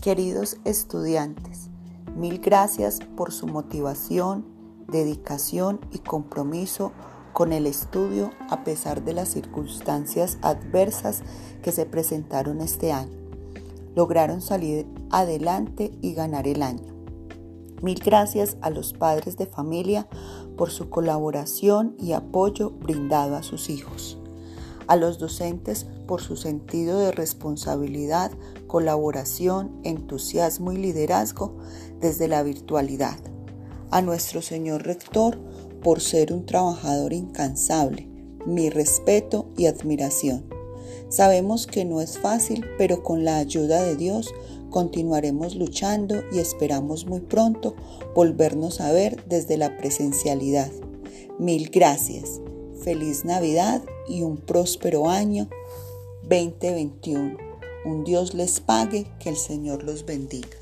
Queridos estudiantes, mil gracias por su motivación, dedicación y compromiso con el estudio a pesar de las circunstancias adversas que se presentaron este año. Lograron salir adelante y ganar el año. Mil gracias a los padres de familia por su colaboración y apoyo brindado a sus hijos a los docentes por su sentido de responsabilidad, colaboración, entusiasmo y liderazgo desde la virtualidad, a nuestro señor rector por ser un trabajador incansable, mi respeto y admiración. Sabemos que no es fácil, pero con la ayuda de Dios continuaremos luchando y esperamos muy pronto volvernos a ver desde la presencialidad. Mil gracias Feliz Navidad y un próspero año 2021. Un Dios les pague, que el Señor los bendiga.